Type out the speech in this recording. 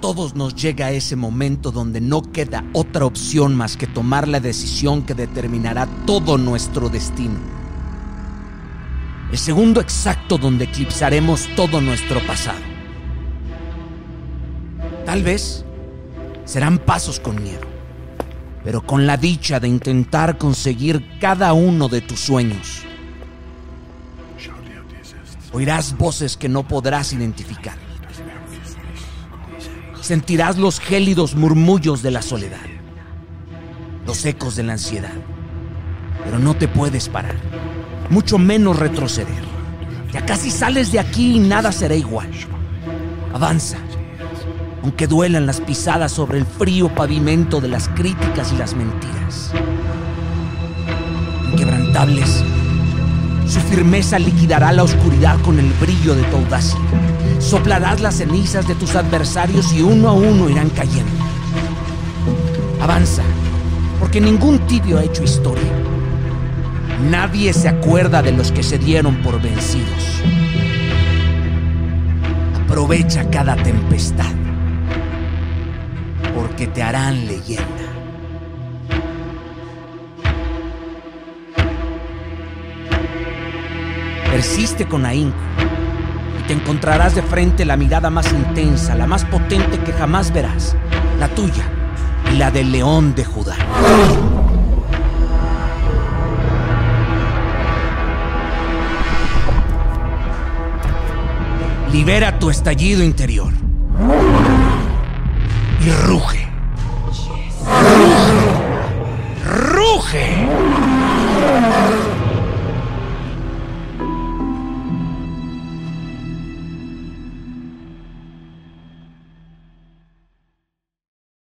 todos nos llega ese momento donde no queda otra opción más que tomar la decisión que determinará todo nuestro destino. El segundo exacto donde eclipsaremos todo nuestro pasado. Tal vez serán pasos con miedo, pero con la dicha de intentar conseguir cada uno de tus sueños. Oirás voces que no podrás identificar. Sentirás los gélidos murmullos de la soledad, los ecos de la ansiedad, pero no te puedes parar, mucho menos retroceder. Ya casi sales de aquí y nada será igual. Avanza, aunque duelan las pisadas sobre el frío pavimento de las críticas y las mentiras. Inquebrantables, su firmeza liquidará la oscuridad con el brillo de tu audacia. Soplarás las cenizas de tus adversarios y uno a uno irán cayendo. Avanza, porque ningún tibio ha hecho historia. Nadie se acuerda de los que se dieron por vencidos. Aprovecha cada tempestad, porque te harán leyenda. Persiste con ahínco te encontrarás de frente la mirada más intensa, la más potente que jamás verás, la tuya y la del león de Judá. Libera tu estallido interior. Y ruge. Ruge. Ruge.